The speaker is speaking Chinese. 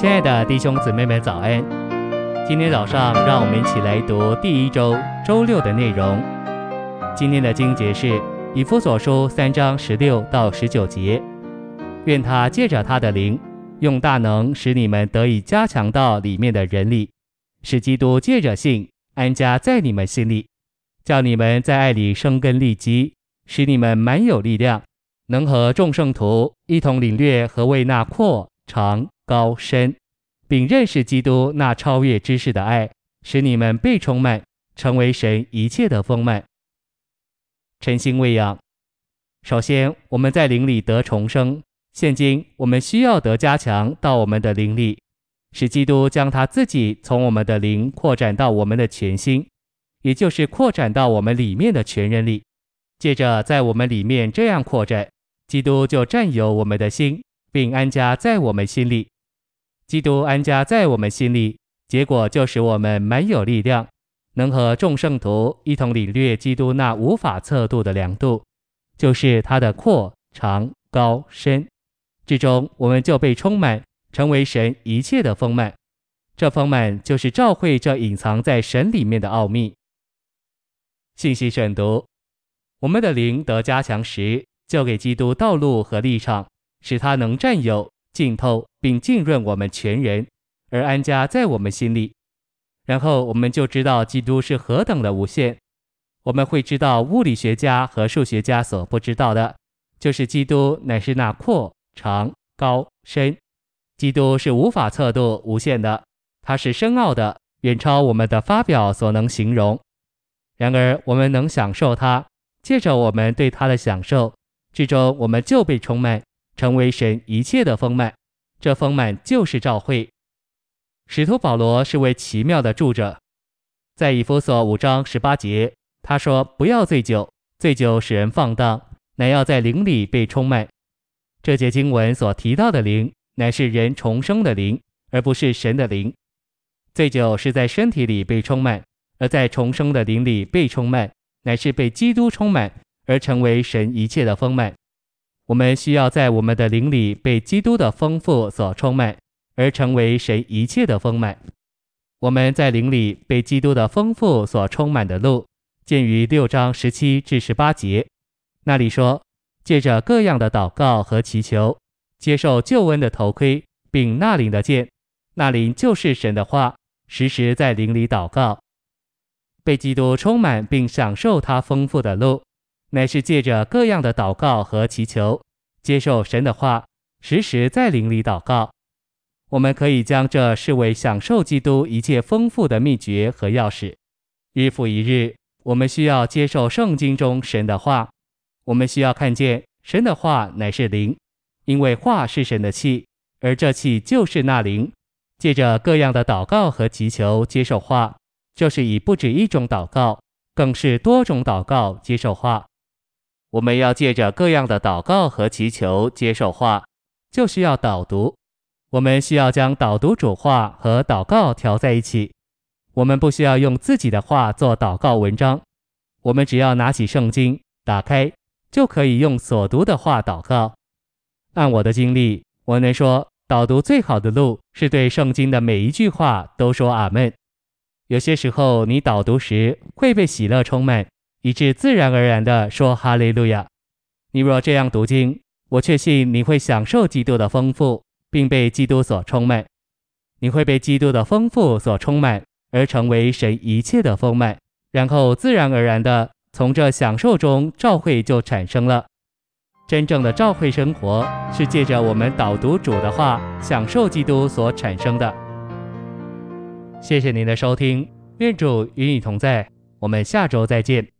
亲爱的弟兄姊妹们，早安！今天早上，让我们一起来读第一周周六的内容。今天的经节是以弗所书三章十六到十九节。愿他借着他的灵，用大能使你们得以加强到里面的人力，使基督借着信安家在你们心里，叫你们在爱里生根立基，使你们满有力量，能和众圣徒一同领略何为那阔长高深，并认识基督那超越知识的爱，使你们被充满，成为神一切的丰满。晨星喂养。首先，我们在灵里得重生。现今我们需要得加强到我们的灵里，使基督将他自己从我们的灵扩展到我们的全心，也就是扩展到我们里面的全人里。接着，在我们里面这样扩展，基督就占有我们的心，并安家在我们心里。基督安家在我们心里，结果就使我们满有力量，能和众圣徒一同领略基督那无法测度的量度，就是他的阔长高深。之中，我们就被充满，成为神一切的丰满。这丰满就是照会这隐藏在神里面的奥秘。信息选读：我们的灵得加强时，就给基督道路和立场，使他能占有、浸透并浸润我们全人，而安家在我们心里。然后我们就知道基督是何等的无限。我们会知道物理学家和数学家所不知道的，就是基督乃是那阔。长高深，基督是无法测度、无限的，它是深奥的，远超我们的发表所能形容。然而，我们能享受它，借着我们对它的享受，最终我们就被充满，成为神一切的丰满。这丰满就是召会。使徒保罗是位奇妙的住者，在以弗所五章十八节，他说：“不要醉酒，醉酒使人放荡，乃要在灵里被充满。”这节经文所提到的灵，乃是人重生的灵，而不是神的灵。醉酒是在身体里被充满，而在重生的灵里被充满，乃是被基督充满，而成为神一切的丰满。我们需要在我们的灵里被基督的丰富所充满，而成为神一切的丰满。我们在灵里被基督的丰富所充满的路，见于六章十七至十八节，那里说。借着各样的祷告和祈求，接受救恩的头盔，并纳灵的剑，纳灵就是神的话，时时在灵里祷告，被基督充满并享受他丰富的路，乃是借着各样的祷告和祈求，接受神的话，时时在灵里祷告。我们可以将这视为享受基督一切丰富的秘诀和钥匙。日复一日，我们需要接受圣经中神的话。我们需要看见神的话乃是灵，因为话是神的气，而这气就是那灵。借着各样的祷告和祈求接受话，就是以不止一种祷告，更是多种祷告接受话。我们要借着各样的祷告和祈求接受话，就需要导读。我们需要将导读主话和祷告调在一起。我们不需要用自己的话做祷告文章，我们只要拿起圣经，打开。就可以用所读的话祷告。按我的经历，我能说导读最好的路是对圣经的每一句话都说阿门。有些时候你导读时会被喜乐充满，以致自然而然地说哈利路亚。你若这样读经，我确信你会享受基督的丰富，并被基督所充满。你会被基督的丰富所充满，而成为神一切的丰满，然后自然而然地。从这享受中，召会就产生了。真正的召会生活是借着我们导读主的话，享受基督所产生的。谢谢您的收听，愿主与你同在，我们下周再见。